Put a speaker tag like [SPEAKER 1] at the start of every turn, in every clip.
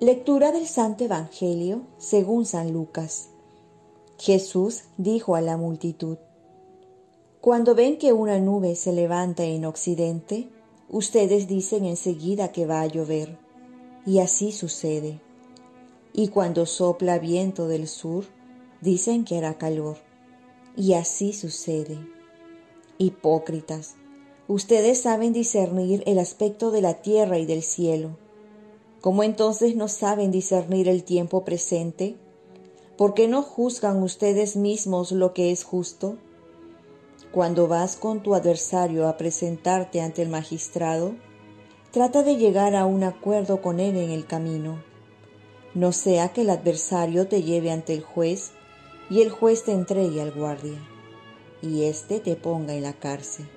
[SPEAKER 1] Lectura del Santo Evangelio según San Lucas. Jesús dijo a la multitud, Cuando ven que una nube se levanta en occidente, ustedes dicen enseguida que va a llover, y así sucede. Y cuando sopla viento del sur, dicen que hará calor, y así sucede. Hipócritas, ustedes saben discernir el aspecto de la tierra y del cielo ¿Cómo entonces no saben discernir el tiempo presente? ¿Por qué no juzgan ustedes mismos lo que es justo? Cuando vas con tu adversario a presentarte ante el magistrado, trata de llegar a un acuerdo con él en el camino. No sea que el adversario te lleve ante el juez y el juez te entregue al guardia y éste te ponga en la cárcel.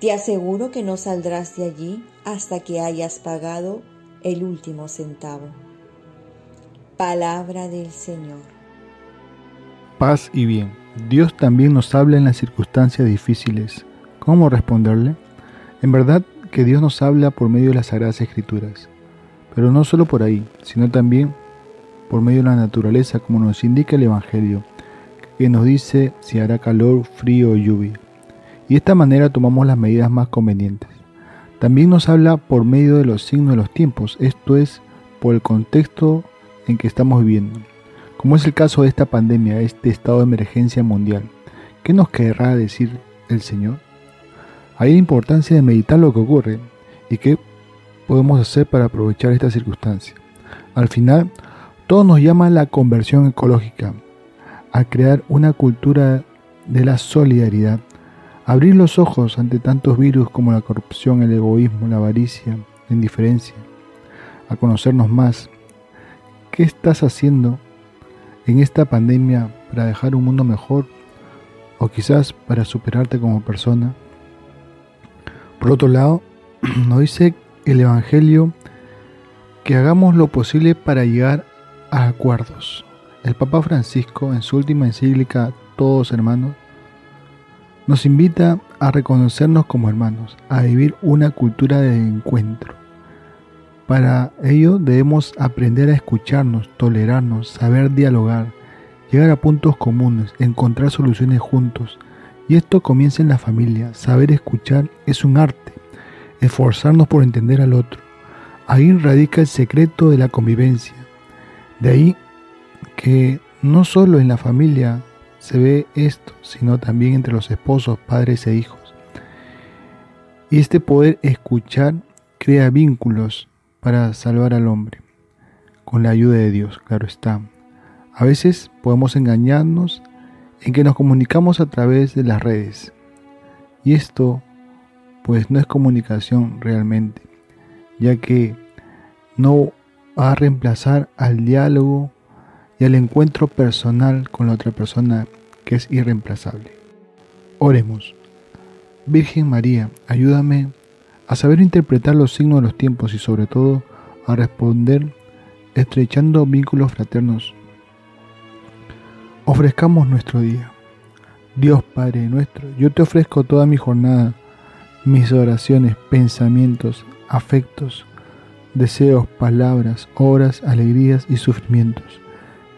[SPEAKER 1] Te aseguro que no saldrás de allí hasta que hayas pagado el último centavo. Palabra del Señor.
[SPEAKER 2] Paz y bien. Dios también nos habla en las circunstancias difíciles. ¿Cómo responderle? En verdad que Dios nos habla por medio de las Sagradas Escrituras, pero no solo por ahí, sino también por medio de la naturaleza, como nos indica el Evangelio, que nos dice si hará calor, frío o lluvia. Y de esta manera tomamos las medidas más convenientes. También nos habla por medio de los signos de los tiempos, esto es, por el contexto en que estamos viviendo, como es el caso de esta pandemia, este estado de emergencia mundial. ¿Qué nos querrá decir el Señor? Hay la importancia de meditar lo que ocurre y qué podemos hacer para aprovechar esta circunstancia. Al final, todo nos llama a la conversión ecológica, a crear una cultura de la solidaridad Abrir los ojos ante tantos virus como la corrupción, el egoísmo, la avaricia, la indiferencia. A conocernos más. ¿Qué estás haciendo en esta pandemia para dejar un mundo mejor? O quizás para superarte como persona. Por otro lado, nos dice el Evangelio que hagamos lo posible para llegar a acuerdos. El Papa Francisco, en su última encíclica Todos Hermanos, nos invita a reconocernos como hermanos, a vivir una cultura de encuentro. Para ello debemos aprender a escucharnos, tolerarnos, saber dialogar, llegar a puntos comunes, encontrar soluciones juntos. Y esto comienza en la familia. Saber escuchar es un arte, esforzarnos por entender al otro. Ahí radica el secreto de la convivencia. De ahí que no solo en la familia se ve esto, sino también entre los esposos, padres e hijos. Y este poder escuchar crea vínculos para salvar al hombre, con la ayuda de Dios, claro está. A veces podemos engañarnos en que nos comunicamos a través de las redes. Y esto pues no es comunicación realmente, ya que no va a reemplazar al diálogo y al encuentro personal con la otra persona que es irreemplazable. Oremos. Virgen María, ayúdame a saber interpretar los signos de los tiempos y sobre todo a responder estrechando vínculos fraternos. Ofrezcamos nuestro día. Dios Padre nuestro, yo te ofrezco toda mi jornada, mis oraciones, pensamientos, afectos, deseos, palabras, obras, alegrías y sufrimientos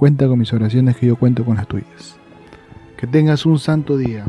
[SPEAKER 2] Cuenta con mis oraciones que yo cuento con las tuyas. Que tengas un santo día.